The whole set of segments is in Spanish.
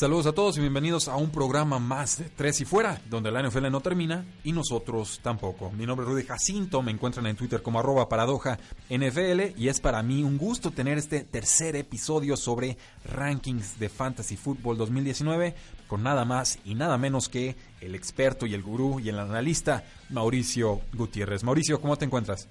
Saludos a todos y bienvenidos a un programa más de Tres y Fuera, donde la NFL no termina y nosotros tampoco. Mi nombre es Rudy Jacinto, me encuentran en Twitter como arroba paradoja NFL y es para mí un gusto tener este tercer episodio sobre rankings de Fantasy Football 2019 con nada más y nada menos que el experto y el gurú y el analista Mauricio Gutiérrez. Mauricio, ¿cómo te encuentras?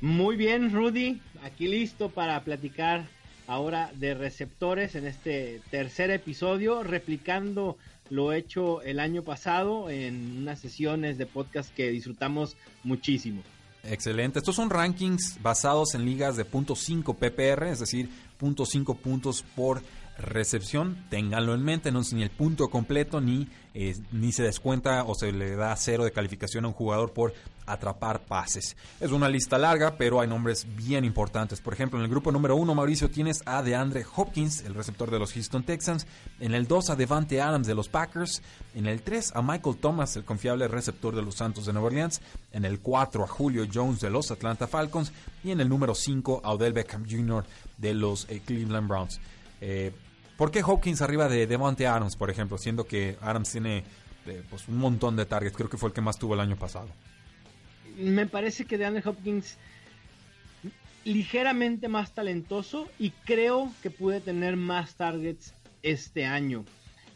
Muy bien, Rudy, aquí listo para platicar ahora de receptores en este tercer episodio, replicando lo hecho el año pasado en unas sesiones de podcast que disfrutamos muchísimo. Excelente. Estos son rankings basados en ligas de .5 PPR, es decir, .5 puntos por recepción. Ténganlo en mente, no es ni el punto completo ni, eh, ni se descuenta o se le da cero de calificación a un jugador por atrapar pases. Es una lista larga, pero hay nombres bien importantes. Por ejemplo, en el grupo número uno, Mauricio, tienes a DeAndre Hopkins, el receptor de los Houston Texans. En el 2 a Devante Adams de los Packers. En el 3 a Michael Thomas, el confiable receptor de los Santos de Nueva Orleans. En el 4 a Julio Jones de los Atlanta Falcons. Y en el número 5 a Odell Beckham Jr. de los eh, Cleveland Browns. Eh, ¿Por qué Hopkins arriba de Devante Adams, por ejemplo? Siendo que Adams tiene eh, pues, un montón de targets. Creo que fue el que más tuvo el año pasado me parece que DeAndre Hopkins ligeramente más talentoso y creo que puede tener más targets este año.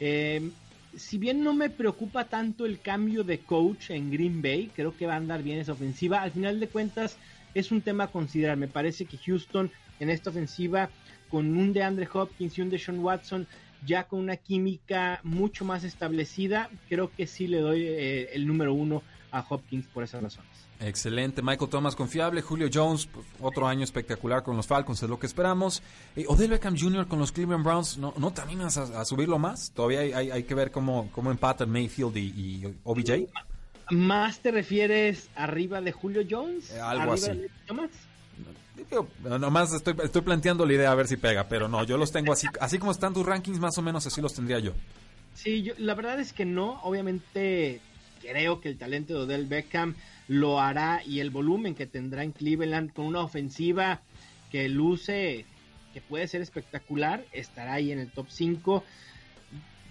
Eh, si bien no me preocupa tanto el cambio de coach en Green Bay, creo que va a andar bien esa ofensiva. Al final de cuentas es un tema a considerar. Me parece que Houston en esta ofensiva con un DeAndre Hopkins y un Deshaun Watson ya con una química mucho más establecida, creo que sí le doy eh, el número uno a Hopkins por esas razones. Excelente, Michael Thomas confiable, Julio Jones, pues, otro año espectacular con los Falcons, es lo que esperamos. Eh, Odell Beckham Jr. con los Cleveland Browns, ¿no, no te animas a, subirlo más? Todavía hay, que ver cómo, cómo empatan Mayfield y, OBJ. ¿Más te refieres arriba de Julio Jones? Eh, algo así. nomás estoy, estoy planteando la idea a ver si pega, pero no, yo los tengo así, así como están tus rankings, más o menos así los tendría yo. Sí, yo, la verdad es que no, obviamente creo que el talento de Odell Beckham lo hará y el volumen que tendrá en Cleveland con una ofensiva que luce, que puede ser espectacular, estará ahí en el top 5.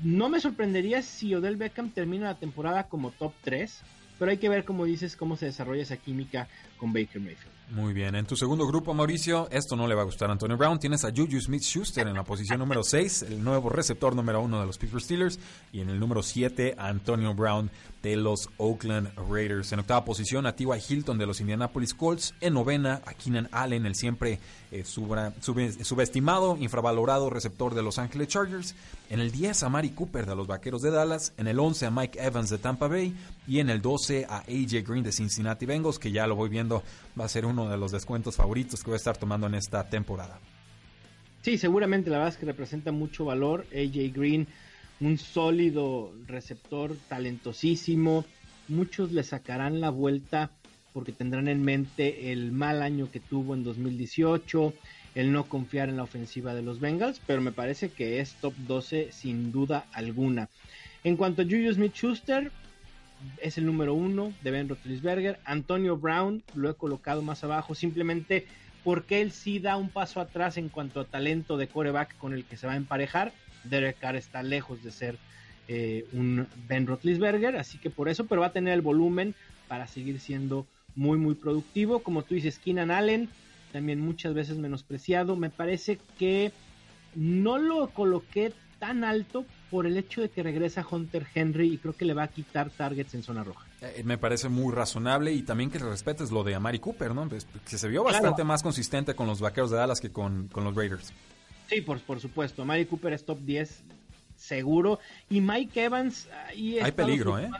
No me sorprendería si Odell Beckham termina la temporada como top 3, pero hay que ver, como dices, cómo se desarrolla esa química con Baker Mayfield. Muy bien, en tu segundo grupo, Mauricio, esto no le va a gustar a Antonio Brown. Tienes a Juju Smith Schuster en la posición número 6, el nuevo receptor número 1 de los Pittsburgh Steelers. Y en el número 7, Antonio Brown de los Oakland Raiders. En octava posición, a T.Y. Hilton de los Indianapolis Colts. En novena, a Keenan Allen, el siempre eh, subestimado, infravalorado receptor de Los Angeles Chargers. En el 10, a Mari Cooper de los Vaqueros de Dallas. En el 11, a Mike Evans de Tampa Bay. Y en el 12, a AJ Green de Cincinnati Bengals, que ya lo voy viendo, va a ser uno de los descuentos favoritos que voy a estar tomando en esta temporada. Sí, seguramente la verdad es que representa mucho valor. AJ Green, un sólido receptor, talentosísimo. Muchos le sacarán la vuelta porque tendrán en mente el mal año que tuvo en 2018, el no confiar en la ofensiva de los Bengals, pero me parece que es top 12 sin duda alguna. En cuanto a Julius Smith-Schuster, es el número uno de Ben Roethlisberger. Antonio Brown lo he colocado más abajo simplemente porque él sí da un paso atrás en cuanto a talento de coreback con el que se va a emparejar. Derek Carr está lejos de ser eh, un Ben Roethlisberger, así que por eso, pero va a tener el volumen para seguir siendo muy muy productivo. Como tú dices, Keenan Allen, también muchas veces menospreciado. Me parece que no lo coloqué tan alto por el hecho de que regresa Hunter Henry y creo que le va a quitar targets en zona roja. Eh, me parece muy razonable y también que respetes lo de Amari Cooper, ¿no? Pues, que se vio bastante más consistente con los vaqueros de Dallas que con, los Raiders. Sí, por, por supuesto. Amari Cooper es top 10 seguro. Y Mike Evans, ahí hay peligro, ¿eh?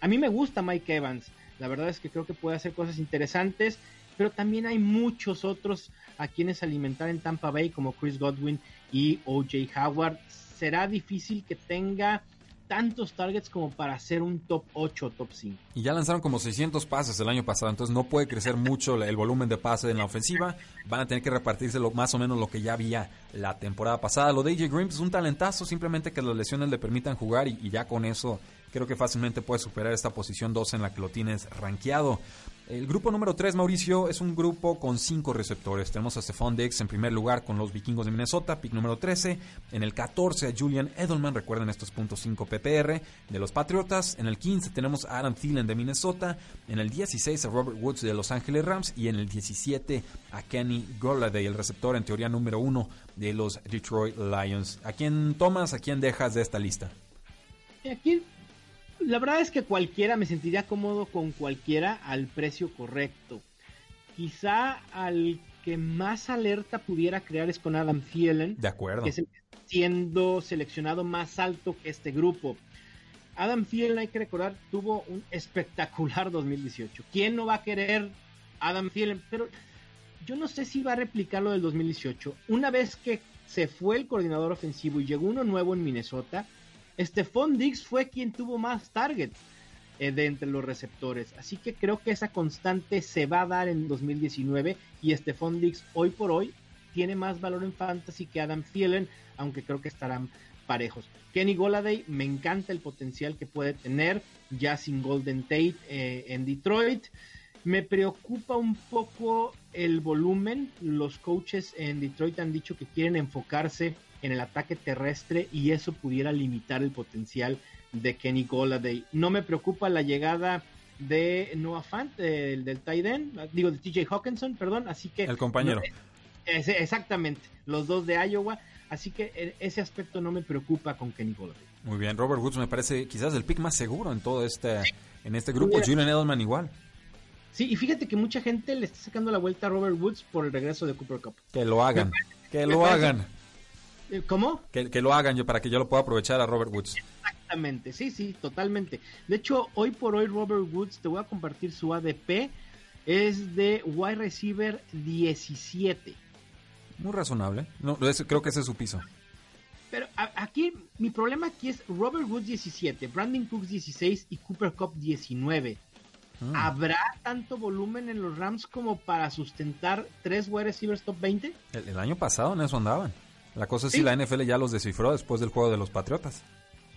A mí me gusta Mike Evans. La verdad es que creo que puede hacer cosas interesantes, pero también hay muchos otros a quienes alimentar en Tampa Bay como Chris Godwin y OJ Howard. Será difícil que tenga tantos targets como para ser un top 8 o top 5. Y ya lanzaron como 600 pases el año pasado, entonces no puede crecer mucho el volumen de pases en la ofensiva. Van a tener que repartirse lo, más o menos lo que ya había la temporada pasada. Lo de AJ Green es un talentazo, simplemente que las lesiones le permitan jugar y ya con eso creo que fácilmente puede superar esta posición 2 en la que lo tienes rankeado. El grupo número 3, Mauricio, es un grupo con 5 receptores. Tenemos a Stephon Diggs en primer lugar con los vikingos de Minnesota, pick número 13. En el 14 a Julian Edelman, recuerden estos puntos 5 PPR de los Patriotas. En el 15 tenemos a Adam Thielen de Minnesota. En el 16 a Robert Woods de Los Ángeles Rams. Y en el 17 a Kenny Golladay, el receptor en teoría número 1 de los Detroit Lions. ¿A quién tomas, a quién dejas de esta lista? La verdad es que cualquiera me sentiría cómodo con cualquiera al precio correcto. Quizá al que más alerta pudiera crear es con Adam Thielen. De acuerdo. Que es el siendo seleccionado más alto que este grupo. Adam Thielen, hay que recordar, tuvo un espectacular 2018. ¿Quién no va a querer Adam Thielen? Pero yo no sé si va a replicar lo del 2018. Una vez que se fue el coordinador ofensivo y llegó uno nuevo en Minnesota, Stephon Diggs fue quien tuvo más targets eh, de entre los receptores. Así que creo que esa constante se va a dar en 2019 y Stephon Diggs hoy por hoy tiene más valor en fantasy que Adam Thielen, aunque creo que estarán parejos. Kenny Goladay, me encanta el potencial que puede tener ya sin Golden Tate eh, en Detroit. Me preocupa un poco el volumen. Los coaches en Detroit han dicho que quieren enfocarse en el ataque terrestre y eso pudiera limitar el potencial de Kenny Goladay. No me preocupa la llegada de Noah Fant, del, del tight digo de TJ Hawkinson, perdón, así que... El compañero. exactamente, los dos de Iowa, así que ese aspecto no me preocupa con Kenny Goladay. Muy bien, Robert Woods me parece quizás el pick más seguro en todo este, en este grupo, Julian Edelman igual. Sí, y fíjate que mucha gente le está sacando la vuelta a Robert Woods por el regreso de Cooper Cup. Que lo hagan, que lo hagan. Eh, ¿Cómo? Que, lo hagan yo para que yo lo pueda aprovechar a Robert Woods. Exactamente, sí, sí, totalmente. De hecho, hoy por hoy Robert Woods, te voy a compartir su ADP, es de wide receiver 17. Muy razonable. No, creo que ese es su piso. Pero aquí, mi problema aquí es Robert Woods 17, Brandon Cooks 16 y Cooper Cup 19. Mm. ¿Habrá tanto volumen en los Rams como para sustentar tres wide receivers top 20? el año pasado en eso andaban. La cosa es si la NFL ya los descifró después del juego de los Patriotas.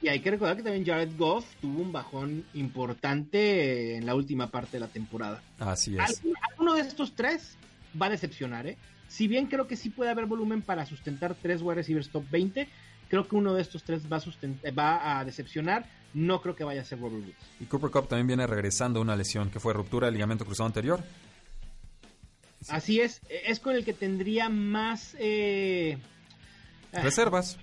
Y hay que recordar que también Jared Goff tuvo un bajón importante en la última parte de la temporada. Así es. Alguno de estos tres va a decepcionar, ¿eh? Si bien creo que sí puede haber volumen para sustentar tres wide receivers top 20, creo que uno de estos tres va a, va a decepcionar. No creo que vaya a ser Robert Woods. Y Cooper Cup también viene regresando una lesión que fue ruptura del ligamento cruzado anterior. Así es, es con el que tendría más eh, Reservas.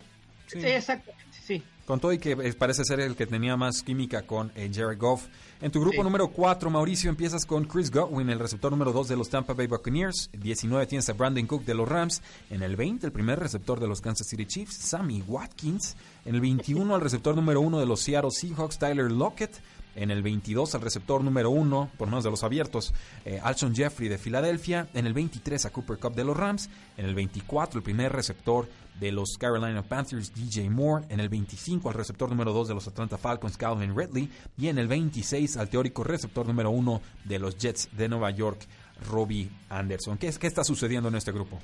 Sí. exactamente, sí. Con todo y que eh, parece ser el que tenía más química con eh, Jared Goff. En tu grupo número 4, Mauricio, empiezas con Chris Godwin, el receptor número 2 de los Tampa Bay Buccaneers. 19 tienes a Brandon Cook de los Rams. En el 20, el primer receptor de los Kansas City Chiefs, Sammy Watkins. En el 21, el receptor número 1 de los Seattle Seahawks, Tyler Lockett. En el 22 al receptor número 1, por menos de los abiertos, eh, Alshon Jeffrey de Filadelfia. En el 23 a Cooper Cup de los Rams. En el 24 el primer receptor de los Carolina Panthers, DJ Moore. En el 25 al receptor número 2 de los Atlanta Falcons, Calvin Ridley. Y en el 26 al teórico receptor número 1 de los Jets de Nueva York, Robbie Anderson. ¿Qué, es, ¿Qué está sucediendo en este grupo?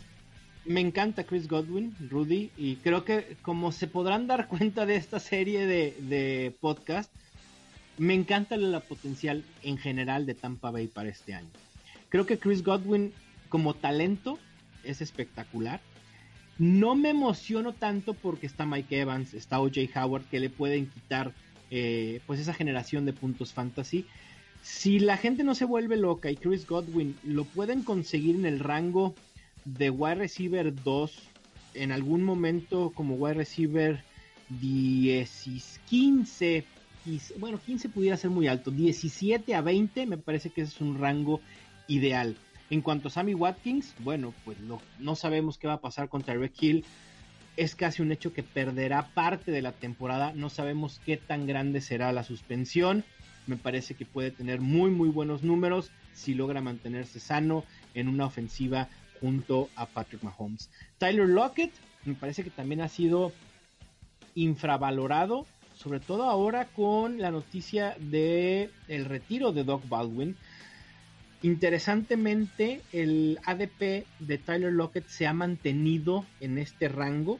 Me encanta Chris Godwin, Rudy, y creo que como se podrán dar cuenta de esta serie de, de podcast, me encanta la potencial en general de Tampa Bay para este año. Creo que Chris Godwin como talento es espectacular. No me emociono tanto porque está Mike Evans, está OJ Howard, que le pueden quitar eh, pues esa generación de puntos fantasy. Si la gente no se vuelve loca y Chris Godwin lo pueden conseguir en el rango de wide receiver 2, en algún momento como wide receiver 10, 15, bueno, 15 pudiera ser muy alto, 17 a 20 me parece que es un rango ideal. En cuanto a Sammy Watkins, bueno, pues no sabemos qué va a pasar con Tyreek Hill. Es casi un hecho que perderá parte de la temporada. No sabemos qué tan grande será la suspensión. Me parece que puede tener muy, muy buenos números si logra mantenerse sano en una ofensiva junto a Patrick Mahomes. Tyler Lockett me parece que también ha sido infravalorado, sobre todo ahora con la noticia de el retiro de Doc Baldwin. Interesantemente, el ADP de Tyler Lockett se ha mantenido en este rango,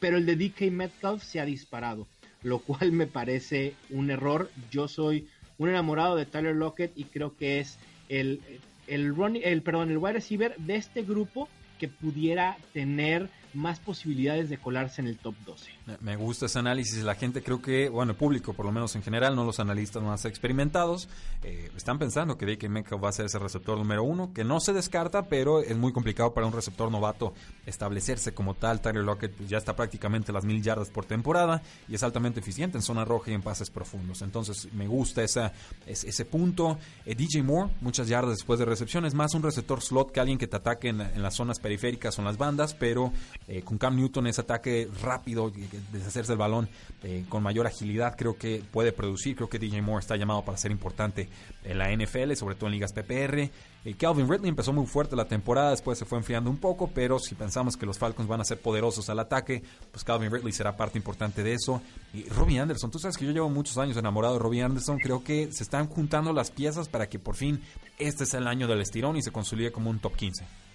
pero el de DK Metcalf se ha disparado, lo cual me parece un error. Yo soy un enamorado de Tyler Lockett y creo que es el, el, el, perdón, el wide receiver de este grupo que pudiera tener más posibilidades de colarse en el top 12. Me gusta ese análisis. La gente creo que, bueno, el público por lo menos en general, no los analistas más experimentados, eh, están pensando que DK Metcalf va a ser ese receptor número uno, que no se descarta, pero es muy complicado para un receptor novato establecerse como tal. Tyler Lockett pues, ya está prácticamente las mil yardas por temporada y es altamente eficiente en zona roja y en pases profundos. Entonces me gusta esa, ese, punto. Eh, DJ Moore, muchas yardas después de recepción, es más un receptor slot que alguien que te ataque en las zonas periféricas o en las bandas, pero eh, con Cam Newton ese ataque rápido, deshacerse el balón eh, con mayor agilidad, creo que puede producir. Creo que DJ Moore está llamado para ser importante en la NFL, sobre todo en ligas PPR. Eh, Calvin Ridley empezó muy fuerte la temporada, después se fue enfriando un poco, pero si pensamos que los Falcons van a ser poderosos al ataque, pues Calvin Ridley será parte importante de eso. Y Robbie Anderson, tú sabes que yo llevo muchos años enamorado de Robbie Anderson, creo que se están juntando las piezas para que por fin este sea el año del estirón y se consolide como un top 15.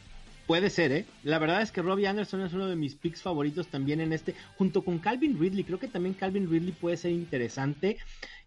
Puede ser, ¿eh? La verdad es que Robbie Anderson es uno de mis picks favoritos también en este, junto con Calvin Ridley. Creo que también Calvin Ridley puede ser interesante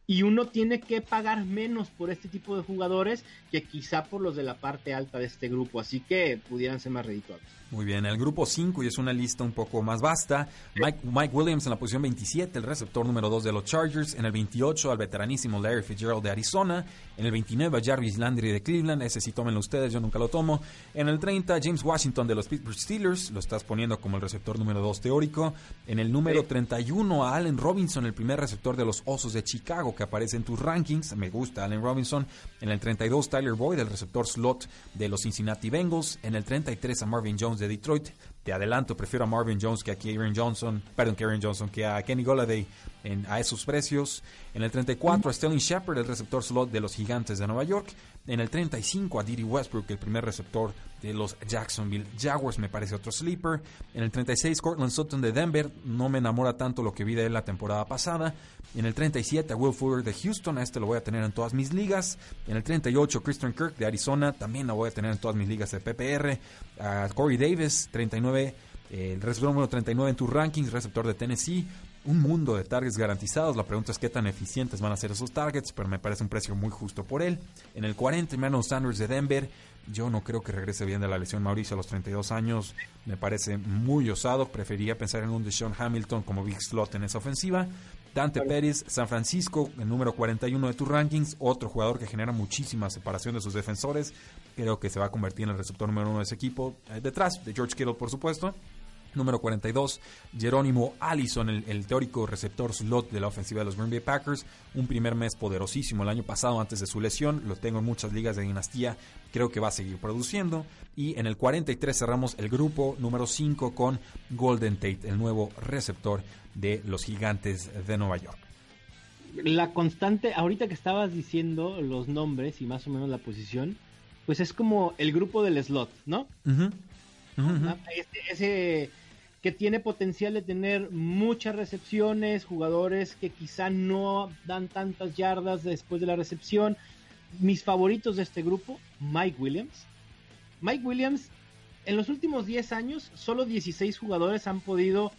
y uno tiene que pagar menos por este tipo de jugadores que quizá por los de la parte alta de este grupo, así que pudieran ser más redituables. Muy bien, el grupo 5 y es una lista un poco más vasta. Mike, Mike, Williams en la posición 27, el receptor número 2 de los Chargers. En el 28 al veteranísimo Larry Fitzgerald de Arizona. En el 29 a Jarvis Landry de Cleveland, ese sí tómenlo ustedes, yo nunca lo tomo. En el 30 James Washington de los Pittsburgh Steelers, lo estás poniendo como el receptor número 2 teórico. En el número 31 a Allen Robinson, el primer receptor de los Osos de Chicago que aparece en tus rankings. Me gusta Allen Robinson. En el 32 Tyler Boyd, el receptor slot de los Cincinnati Bengals. En el 33 a Marvin Jones de Detroit. Te adelanto, prefiero a Marvin Jones que a Kieran Johnson, perdón, Kieran Johnson, que a Kenny Golladay en, a esos precios. En el 34 a Sterling Shepard, el receptor slot de los Gigantes de Nueva York. En el 35 a Didi Westbrook, el primer receptor de los Jacksonville Jaguars, me parece otro sleeper. En el 36 Cortland Sutton de Denver, no me enamora tanto lo que vi de él la temporada pasada. En el 37 a Will Fuller de Houston, a este lo voy a tener en todas mis ligas. En el 38 Christian Kirk de Arizona, también lo voy a tener en todas mis ligas de PPR. A Corey Davis, 39 el receptor número 39 en tu rankings, receptor de Tennessee. Un mundo de targets garantizados. La pregunta es qué tan eficientes van a ser esos targets, pero me parece un precio muy justo por él. En el 40, Emmanuel Sanders de Denver. Yo no creo que regrese bien de la lesión Mauricio a los 32 años. Me parece muy osado. Prefería pensar en un Deshaun Hamilton como big slot en esa ofensiva. Dante Pérez, San Francisco, el número 41 de tus rankings. Otro jugador que genera muchísima separación de sus defensores. Creo que se va a convertir en el receptor número uno de ese equipo. Eh, detrás de George Kittle, por supuesto. Número 42, Jerónimo Allison, el, teórico receptor slot de la ofensiva de los Green Bay Packers. Un primer mes poderosísimo el año pasado antes de su lesión. Lo tengo en muchas ligas de dinastía. Creo que va a seguir produciendo. Y en el 43 cerramos el grupo número 5 con Golden Tate, el nuevo receptor de los gigantes de Nueva York. La constante, ahorita que estabas diciendo los nombres y más o menos la posición, pues es como el grupo del slot, ¿no? ese que tiene potencial de tener muchas recepciones, jugadores que quizá no dan tantas yardas después de la recepción. Mis favoritos de este grupo, Mike Williams. Mike Williams, en los últimos 10 años, solo 16 jugadores han podido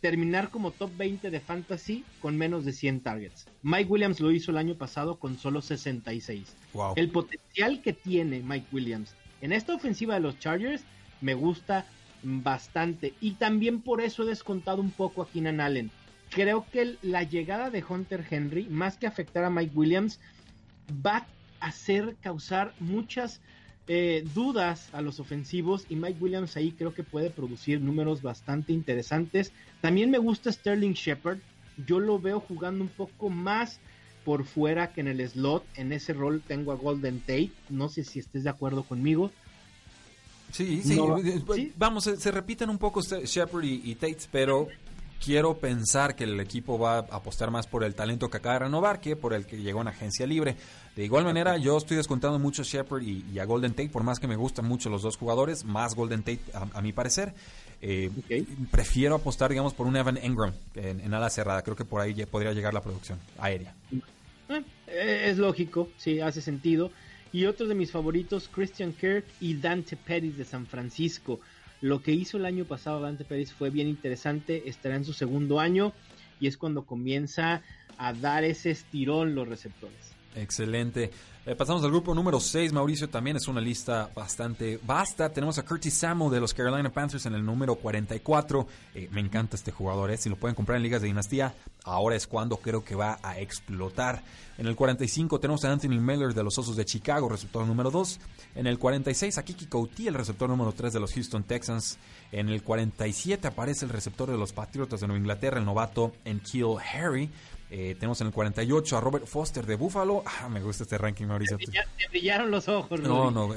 terminar como top 20 de fantasy con menos de 100 targets. Mike Williams lo hizo el año pasado con solo 66. El potencial que tiene Mike Williams en esta ofensiva de los Chargers me gusta bastante. Y también por eso he descontado un poco a Keenan Allen. Creo que la llegada de Hunter Henry, más que afectar a Mike Williams, va a hacer causar muchas eh, dudas a los ofensivos y Mike Williams ahí creo que puede producir números bastante interesantes. También me gusta Sterling Shepard. Yo lo veo jugando un poco más por fuera que en el slot. En ese rol tengo a Golden Tate. No sé si estés de acuerdo conmigo. Sí, sí, vamos, se, repiten un poco Shepard y, Tate, pero quiero pensar que el equipo va a apostar más por el talento que acaba de renovar que por el que llegó en agencia libre. De igual manera, yo estoy descontando mucho a Shepard y, a Golden Tate, por más que me gustan mucho los dos jugadores, más Golden Tate a, mi parecer. Eh, prefiero apostar, digamos, por un Evan Engram en, en, ala cerrada. Creo que por ahí podría llegar la producción aérea. Eh, es lógico, sí, hace sentido. Y otros de mis favoritos, Christian Kirk y Dante Pettis de San Francisco. Lo que hizo el año pasado Dante Pettis fue bien interesante, estará en su segundo año y es cuando comienza a dar ese estirón los receptores. Excelente. Eh, pasamos al grupo número 6, Mauricio, también es una lista bastante vasta. Tenemos a Curtis Samuel de los Carolina Panthers en el número 44. Eh, me encanta este jugador, eh. si lo pueden comprar en ligas de dinastía, ahora es cuando creo que va a explotar. En el 45 tenemos a Anthony Miller de los Osos de Chicago, receptor número 2. En el 46 a Kiki Couty, el receptor número 3 de los Houston Texans. En el 47 aparece el receptor de los Patriotas de Nueva Inglaterra, el novato Enkeel Harry. Eh, tenemos en el 48 a Robert Foster de Buffalo. Ah, me gusta este ranking, Mauricio. Te, brillaron los ojos. No, no,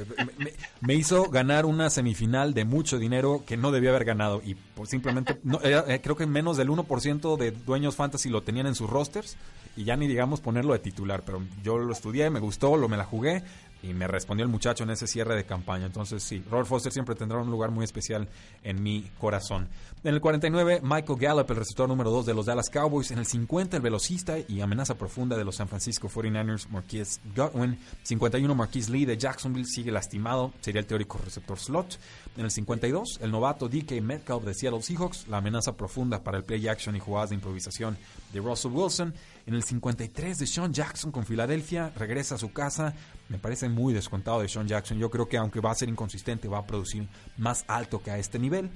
me, hizo ganar una semifinal de mucho dinero que no debía haber ganado. Y por simplemente, no, eh, creo que menos del 1% de dueños fantasy lo tenían en sus rosters. Y ya ni digamos ponerlo de titular. Pero yo lo estudié, me gustó, lo me la jugué. Y me respondió el muchacho en ese cierre de campaña. Entonces, sí, Robert Foster siempre tendrá un lugar muy especial en mi corazón. En el 49, Michael Gallup, el receptor número 2 de los Dallas Cowboys. En el 50, el velocista y amenaza profunda de los San Francisco 49ers, Marquise Godwin. 51, Marquise Lee de Jacksonville sigue lastimado, sería el teórico receptor slot. En el 52, el novato DK Metcalf de Seattle Seahawks, la amenaza profunda para el play action y jugadas de improvisación de Russell Wilson. En el 53 de Sean Jackson con Filadelfia, regresa a su casa. Me parece muy descontado de Sean Jackson. Yo creo que aunque va a ser inconsistente, va a producir más alto que a este nivel.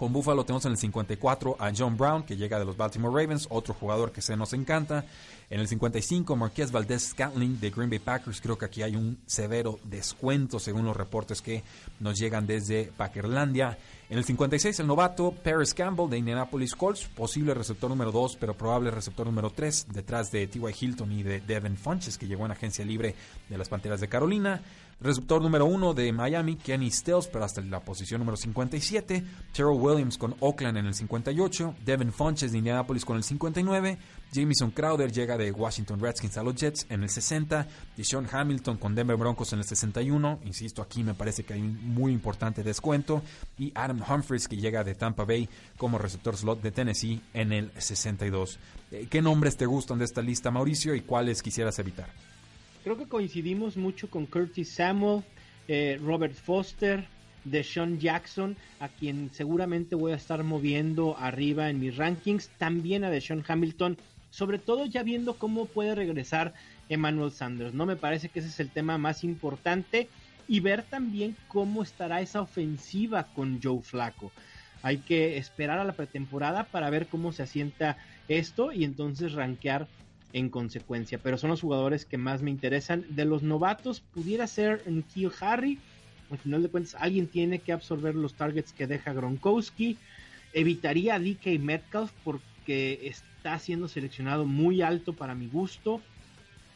Con Buffalo tenemos en el 54 a John Brown, que llega de los Baltimore Ravens, otro jugador que se nos encanta. En el 55, Marquez Valdez Scantling de Green Bay Packers. Creo que aquí hay un severo descuento según los reportes que nos llegan desde Packerlandia. En el 56, el novato Paris Campbell de Indianapolis Colts, posible receptor número 2, pero probable receptor número 3, detrás de T.Y. Hilton y de Devin Funches, que llegó en agencia libre de las Panteras de Carolina. Receptor número 1 de Miami, Kenny Stills, pero hasta la posición número 57. Terrell Williams con Oakland en el 58. Devin Funches de Indianapolis con el 59. Jamison Crowder llega de Washington Redskins a los Jets en el 60. Deshaun Hamilton con Denver Broncos en el 61. Insisto, aquí me parece que hay un muy importante descuento. Y Adam Humphries que llega de Tampa Bay como receptor slot de Tennessee en el 62. Eh, ¿Qué nombres te gustan de esta lista, Mauricio, y cuáles quisieras evitar? Creo que coincidimos mucho con Curtis Samuel, eh, Robert Foster, Deshaun Jackson, a quien seguramente voy a estar moviendo arriba en mis rankings, también a Deshaun Hamilton, sobre todo ya viendo cómo puede regresar Emmanuel Sanders, ¿no? Me parece que ese es el tema más importante y ver también cómo estará esa ofensiva con Joe Flaco. Hay que esperar a la pretemporada para ver cómo se asienta esto y entonces rankear en consecuencia. Pero son los jugadores que más me interesan. De los novatos, pudiera ser Kill Harry. Al final de cuentas, alguien tiene que absorber los targets que deja Gronkowski. Evitaría a DK Metcalf porque está siendo seleccionado muy alto para mi gusto.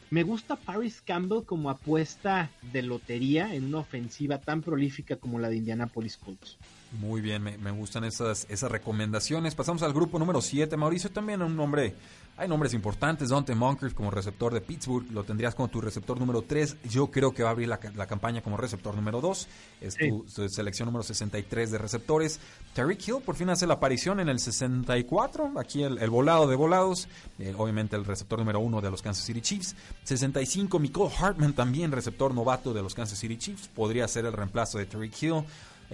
Me gusta Paris Campbell como apuesta de lotería en una ofensiva tan prolífica como la de Indianapolis Colts. Muy bien, me, gustan esas, esas recomendaciones. Pasamos al grupo número 7. Mauricio, también un nombre hay nombres importantes, Dante Moncrief como receptor de Pittsburgh, lo tendrías como tu receptor número 3. Yo creo que va a abrir la, campaña como receptor número 2. Es tu, selección número 63 de receptores. Terry Hill por fin hace la aparición en el 64. Aquí el, volado de volados. Eh, obviamente el receptor número 1 de los Kansas City Chiefs. 65, Nicole Hartman también receptor novato de los Kansas City Chiefs. Podría ser el reemplazo de Terry Hill.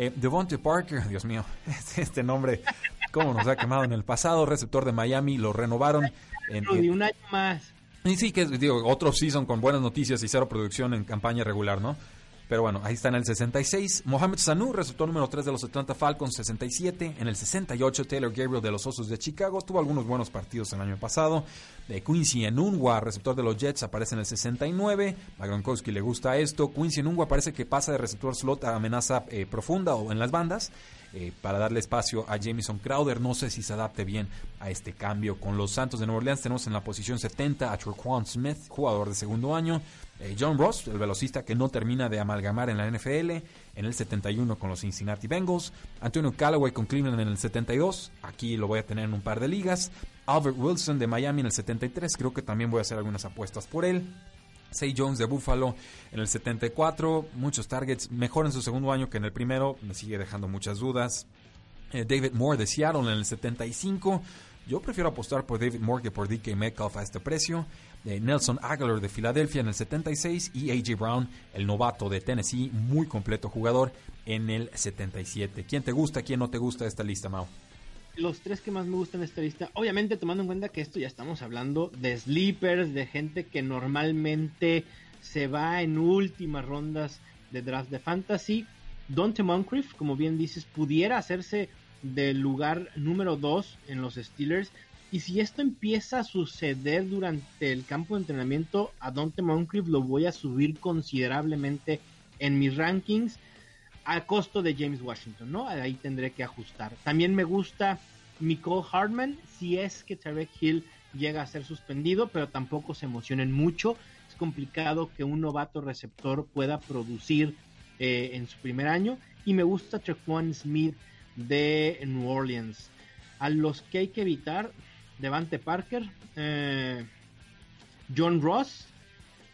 Eh, Devonte Parker, Dios mío, este nombre, cómo nos ha quemado en el pasado, receptor de Miami, lo renovaron. En, y un año más. Y sí, que digo, otro season con buenas noticias y cero producción en campaña regular, ¿no? Pero bueno, ahí está en el 66. Mohamed Sanu, receptor número 3 de los Atlanta Falcons, 67. En el 68, Taylor Gabriel de los Osos de Chicago. Tuvo algunos buenos partidos el año pasado. De Quincy Enunwa, receptor de los Jets, aparece en el 69. A Gronkowski le gusta esto. Quincy Enunwa parece que pasa de receptor slot a amenaza eh, profunda o en las bandas. eh, para darle espacio a Jamison Crowder. No sé si se adapte bien a este cambio. Con los Santos de Nueva Orleans tenemos en la posición 70 a Traquan Smith, jugador de segundo año. Eh, John Ross, el velocista que no termina de amalgamar en la NFL, en el 71 con los Cincinnati Bengals. Antonio Callaway con Cleveland en el 72. Aquí lo voy a tener en un par de ligas. Albert Wilson de Miami en el 73. Creo que también voy a hacer algunas apuestas por él. Say Jones de Buffalo en el 74, muchos targets, mejor en su segundo año que en el primero, me sigue dejando muchas dudas. Eh, David Moore de Seattle en el 75, yo prefiero apostar por David Moore que por DK Metcalf a este precio. Eh, Nelson Aguilar de Filadelfia en el 76 y AJ Brown, el novato de Tennessee, muy completo jugador en el 77. ¿Quién te gusta, quién no te gusta esta lista, Mao? los tres que más me gustan de esta lista, obviamente tomando en cuenta que esto ya estamos hablando de sleepers, de gente que normalmente se va en últimas rondas de draft de fantasy. Dante Moncrief, como bien dices, pudiera hacerse del lugar número 2 en los Steelers. Y si esto empieza a suceder durante el campo de entrenamiento, a Dante Moncrief lo voy a subir considerablemente en mis rankings a costo de James Washington, ¿no? Ahí tendré que ajustar. También me gusta Nicole Hartman, si es que Tarek Hill llega a ser suspendido, pero tampoco se emocionen mucho. Es complicado que un novato receptor pueda producir eh, en su primer año. Y me gusta Trequan Smith de New Orleans. A los que hay que evitar, Devante Parker, eh, John Ross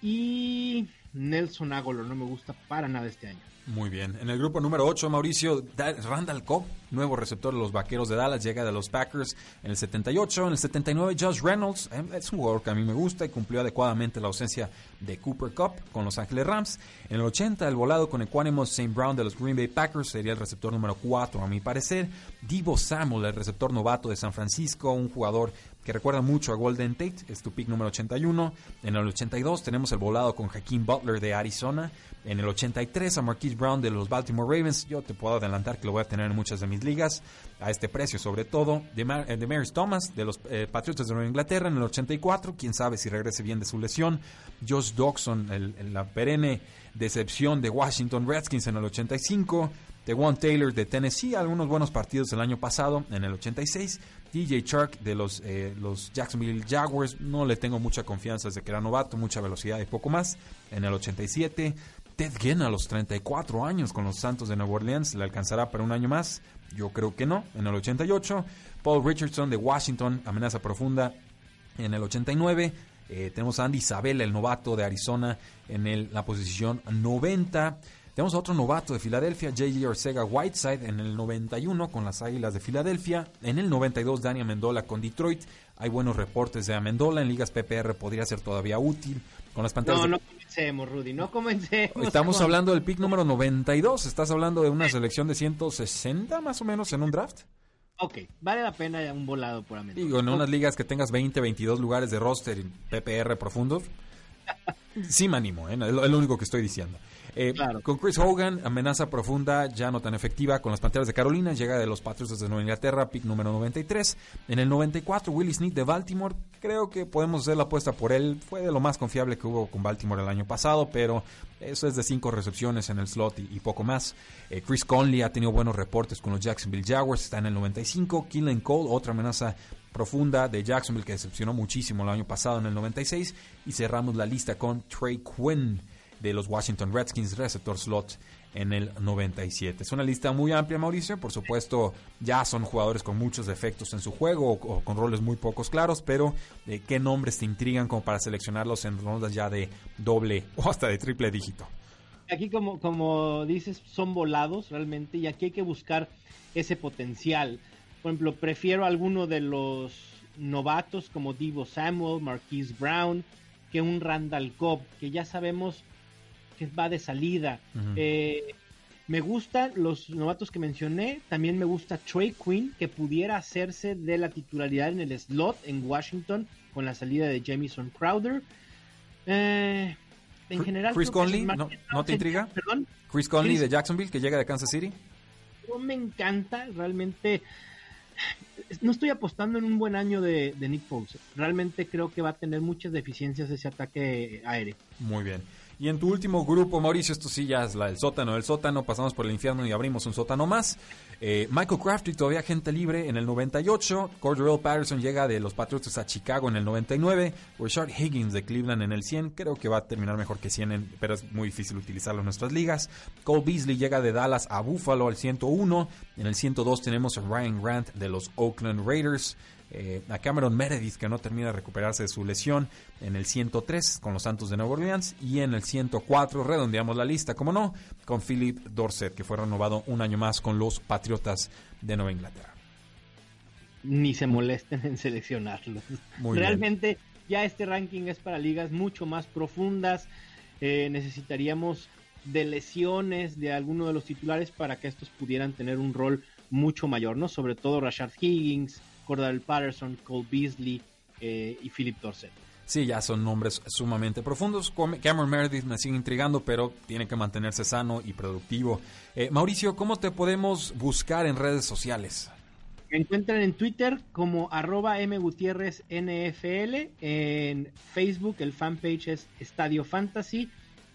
y Nelson Agolor. No me gusta para nada este año. Muy bien. En el grupo número 8, Mauricio Randall Cobb, nuevo receptor de los Vaqueros de Dallas, llega de los Packers en el 78. En el 79, Josh Reynolds, eh, es un jugador que a mí me gusta y cumplió adecuadamente la ausencia de Cooper Cup con los Ángeles Rams. En el 80, el volado con Equanimous St. Brown de los Green Bay Packers sería el receptor número 4, a mi parecer. Divo Samuel, el receptor novato de San Francisco, un jugador que recuerda mucho a Golden Tate, es tu pick número 81. En el 82 tenemos el volado con Hakeem Butler de Arizona. En el 83 a Marquise Brown de los Baltimore Ravens. Yo te puedo adelantar que lo voy a tener en muchas de mis ligas, a este precio sobre todo. De, eh, de Maris Thomas de los eh, Patriotas de Nueva Inglaterra en el 84. Quién sabe si regrese bien de su lesión. Josh Dawson, la perenne decepción de Washington Redskins en el 85 de Juan Taylor de Tennessee, algunos buenos partidos el año pasado en el 86. DJ Chark de los, eh, los Jacksonville Jaguars, no le tengo mucha confianza desde que era novato, mucha velocidad y poco más. En el 87, Ted Ginn a los 34 años con los Santos de Nueva Orleans, ¿le alcanzará para un año más? Yo creo que no. En el 88, Paul Richardson de Washington, amenaza profunda. En el 89, eh, tenemos a Andy Isabella, el novato de Arizona, en el, la posición 90. Tenemos a otro novato de Filadelfia, J.J. Ortega Whiteside, en el 91 con las Águilas de Filadelfia. En el 92, Dani Amendola con Detroit. Hay buenos reportes de Amendola. En ligas PPR podría ser todavía útil. Con las pantallas no, no comencemos, Rudy, no comencemos. Estamos hablando del pick número 92. Estás hablando de una selección de 160 más o menos en un draft. Ok, vale la pena un volado por Amendola. Digo, en unas ligas que tengas 20, 22 lugares de roster en PPR profundos. sí me animo, ¿eh? es lo único que estoy diciendo. Eh, con Chris Hogan, amenaza profunda, ya no tan efectiva con las Panteras de Carolina, llega de los Patriots de Nueva Inglaterra, pick número 93. En el 94, Willie Snead de Baltimore, creo que podemos hacer la apuesta por él, fue de lo más confiable que hubo con Baltimore el año pasado, pero eso es de cinco recepciones en el slot y, poco más. Eh, Chris Conley ha tenido buenos reportes con los Jacksonville Jaguars, está en el 95. Killen Cole, otra amenaza profunda de Jacksonville que decepcionó muchísimo el año pasado en el 96. Y cerramos la lista con Trey Quinn de los Washington Redskins, receptor slot en el 97. Es una lista muy amplia, Mauricio. Por supuesto, ya son jugadores con muchos defectos en su juego o, con roles muy pocos claros, pero eh, ¿qué nombres te intrigan como para seleccionarlos en rondas ya de doble o hasta de triple dígito? Aquí, como, como dices, son volados realmente y aquí hay que buscar ese potencial. Por ejemplo, prefiero alguno de los novatos como Divo Samuel, Marquise Brown, que un Randall Cobb, que ya sabemos que va de salida. Eh, me gustan los novatos que mencioné. También me gusta Trey Quinn, que pudiera hacerse de la titularidad en el slot en Washington con la salida de Jamison Crowder. Eh, en general. Chris Conley, ¿no, te intriga? ¿Perdón? Chris Conley de Jacksonville, que llega de Kansas City. No me encanta, realmente. No estoy apostando en un buen año de, de Nick Foles. Realmente creo que va a tener muchas deficiencias ese ataque aéreo. Muy bien. Y en tu último grupo, Mauricio, esto sí ya es la, el sótano del sótano, pasamos por el infierno y abrimos un sótano más. Eh, Michael Crafty todavía gente libre en el 98. Cordell Patterson llega de los Patriots a Chicago en el 99. Richard Higgins de Cleveland en el 100. Creo que va a terminar mejor que 100, pero es muy difícil utilizarlo en nuestras ligas. Cole Beasley llega de Dallas a Buffalo al 101. En el 102 tenemos a Ryan Grant de los Oakland Raiders. Eh, a Cameron Meredith que no termina de recuperarse de su lesión en el 103 con los Santos de Nueva Orleans y en el 104 redondeamos la lista, como no, con Philip Dorset que fue renovado un año más con los Patriotas de Nueva Inglaterra. Ni se molesten en seleccionarlo. Realmente ya este ranking es para ligas mucho más profundas. Eh, necesitaríamos de lesiones de alguno de los titulares para que estos pudieran tener un rol mucho mayor, ¿no? Sobre todo Rashard Higgins, Cordell Patterson, Cole Beasley eh, y Philip Dorset. Sí, ya son nombres sumamente profundos. Cameron Meredith me sigue intrigando, pero tiene que mantenerse sano y productivo. Eh, Mauricio, ¿cómo te podemos buscar en redes sociales? Me encuentran en Twitter como arroba mgutierrezNFL. En Facebook el fanpage es Estadio Fantasy.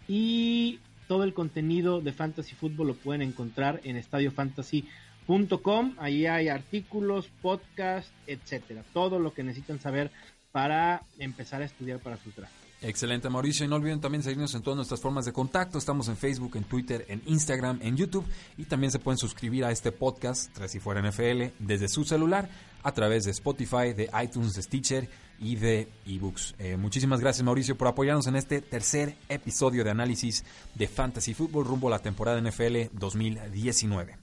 Y todo el contenido de Fantasy Football lo pueden encontrar en Estadio Fantasy Com, ahí hay artículos, podcasts, etcétera. Todo lo que necesitan saber para empezar a estudiar para su trabajo. Excelente, Mauricio. Y no olviden también seguirnos en todas nuestras formas de contacto. Estamos en Facebook, en Twitter, en Instagram, en YouTube. Y también se pueden suscribir a este podcast, Tres y Fuera NFL, desde su celular, a través de Spotify, de iTunes, de Stitcher y de eBooks. Eh, muchísimas gracias, Mauricio, por apoyarnos en este tercer episodio de análisis de Fantasy Football rumbo a la temporada NFL 2019.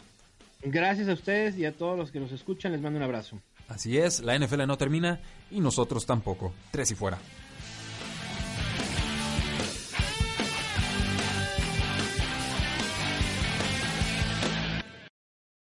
Gracias a ustedes y a todos los que nos escuchan. Les mando un abrazo. Así es, la NFL no termina y nosotros tampoco. Tres y fuera.